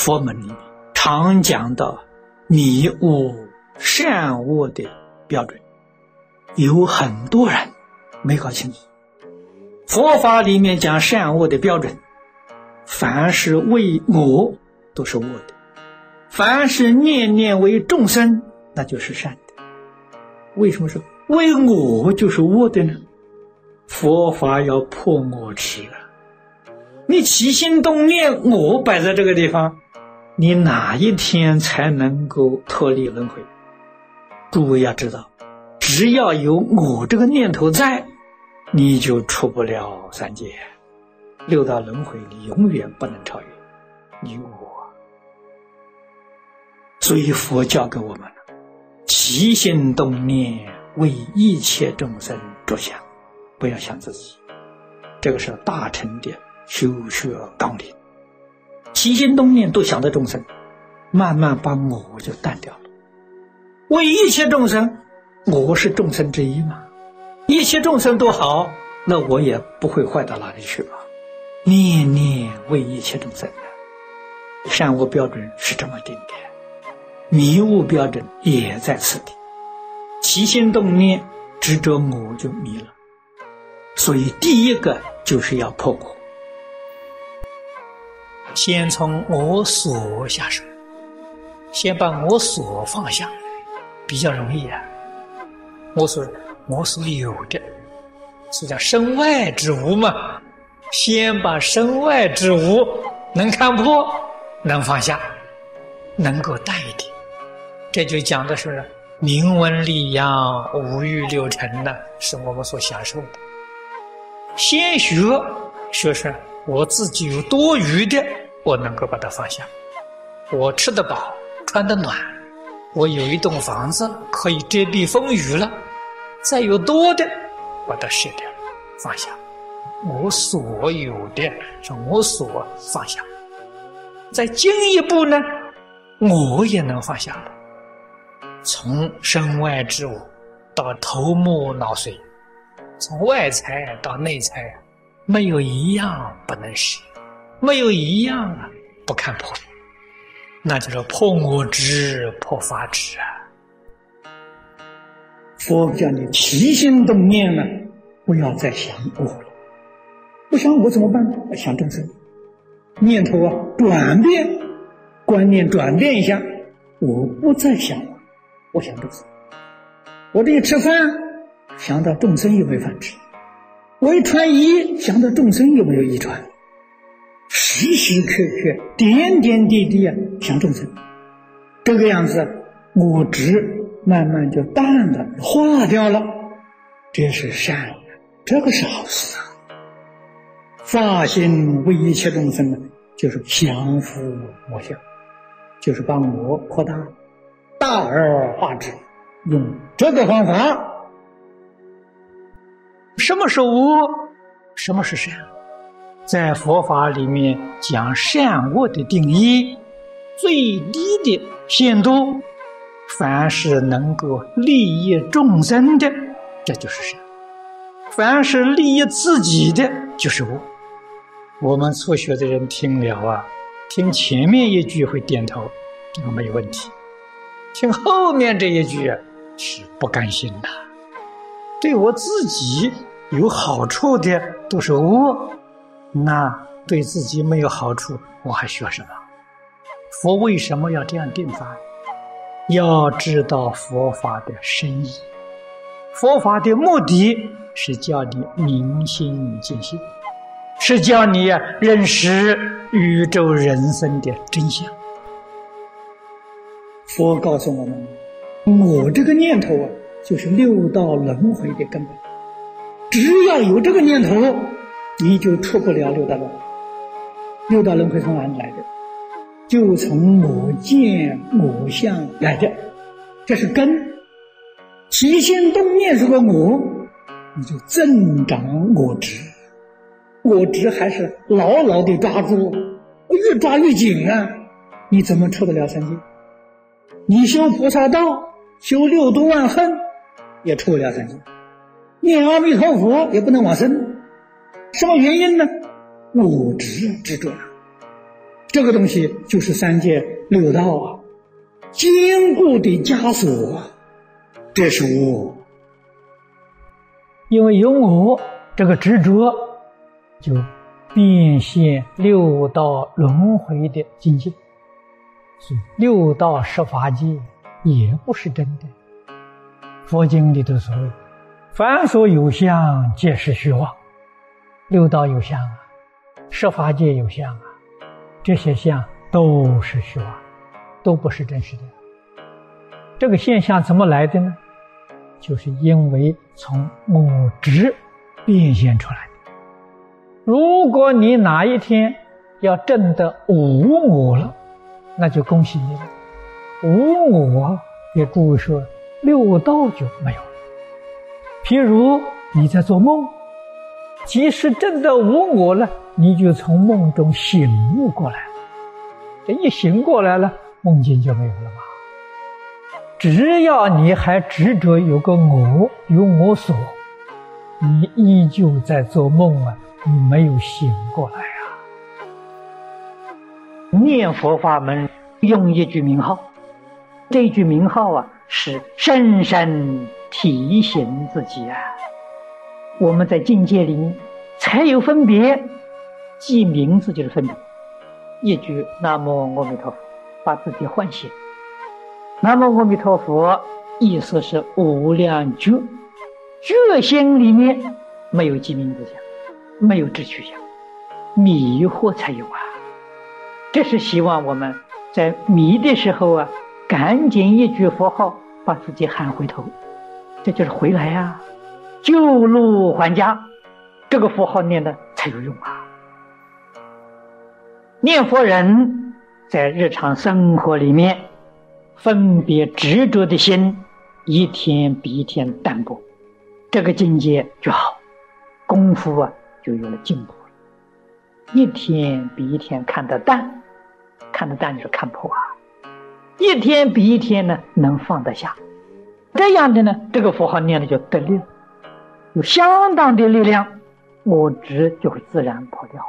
佛门里面常讲到迷悟善恶的标准，有很多人没搞清楚。佛法里面讲善恶的标准，凡是为我都是恶的，凡是念念为众生，那就是善的。为什么说为我就是恶的呢？佛法要破我执啊！你起心动念，我摆在这个地方，你哪一天才能够脱离轮回？诸位要知道，只要有我这个念头在，你就出不了三界，六道轮回你永远不能超越你我。所以佛教给我们了：起心动念为一切众生着想，不要想自己。这个是大乘的修学纲领。起心动念都想着众生，慢慢把我就淡掉了。为一切众生，我是众生之一嘛，一切众生都好，那我也不会坏到哪里去吧。念念为一切众生的善恶标准是这么定的，迷雾标准也在此地。起心动念执着我就迷了，所以第一个就是要破我，先从我所下手，先把我所放下。比较容易啊！我所我所有的，是叫身外之物嘛。先把身外之物能看破，能放下，能够淡一点，这就讲的是明文利养，五欲六尘呢，是我们所享受的。先学学是我自己有多余的，我能够把它放下。我吃得饱，穿得暖。我有一栋房子可以遮蔽风雨了，再有多的把它舍掉，放下。我所有的是我所放下。再进一步呢，我也能放下了。从身外之物到头目脑髓，从外财到内财，没有一样不能舍，没有一样啊不看破。那就是破我执、破法执啊！佛叫你起心动念呢，不要再想我了。不想我怎么办？想众生，念头啊转变，观念转变一下，我不再想我，我想众生。我这一吃饭，想到众生有没有饭吃；我一穿衣，想到众生有没有衣穿。时时刻刻、点点滴滴啊，想众生，这个样子，我执慢慢就淡了、化掉了，这是善，这个是好事啊。发心为一切众生呢，就是降伏我相，就是把我扩大，大而化之，用这个方法。什么是恶？什么是善？在佛法里面讲善恶的定义，最低的限度，凡是能够利益众生的，这就是善；凡是利益自己的，就是恶。我们初学的人听了啊，听前面一句会点头，这个没有问题；听后面这一句是不甘心的。对我自己有好处的都是恶。那对自己没有好处，我还学什么？佛为什么要这样定法？要知道佛法的深意。佛法的目的是叫你明心见性，是叫你认识宇宙人生的真相。佛告诉我们：我这个念头啊，就是六道轮回的根本。只要有这个念头。你就出不了六道轮回。六道轮回从哪里来的？就从我见我相来的，这是根。起心动念是个我，你就增长我执，我执还是牢牢的抓住，越抓越紧啊！你怎么出得了三界？你修菩萨道，修六度万恨，也出不了三界。念阿弥陀佛，也不能往生。什么原因呢？我执执着，这个东西就是三界六道啊，坚固的枷锁，这是我。因为有我这个执着，就变现六道轮回的境界。所以六道十法界也不是真的。佛经里头说：“凡所有相，皆是虚妄。”六道有相啊，十法界有相啊，这些相都是虚妄，都不是真实的。这个现象怎么来的呢？就是因为从我执变现出来的。如果你哪一天要证得无我了，那就恭喜你了。无我，也诸位说六道就没有了。譬如你在做梦，即使证得无我了，你就从梦中醒悟过来了。这一醒过来了，梦境就没有了吧？只要你还执着有个我，有我所，你依旧在做梦啊！你没有醒过来啊！念佛法门用一句名号，这句名号啊，是深深提醒自己啊。我们在境界里面才有分别，记名字就是分别。一句南无阿弥陀佛，把自己唤醒。南无阿弥陀佛，意思是无量觉，觉心里面没有记名字相，没有知趣相，迷惑才有啊。这是希望我们在迷的时候啊，赶紧一句佛号把自己喊回头，这就是回来呀，救路还家，这个符号念的才有用啊。念佛人在日常生活里面。分别执着的心，一天比一天淡薄，这个境界就好，功夫啊就有了进步了。一天比一天看得淡，看得淡就是看破啊。一天比一天呢能放得下，这样的呢，这个符号念的就得力，有相当的力量，我执就会自然破掉。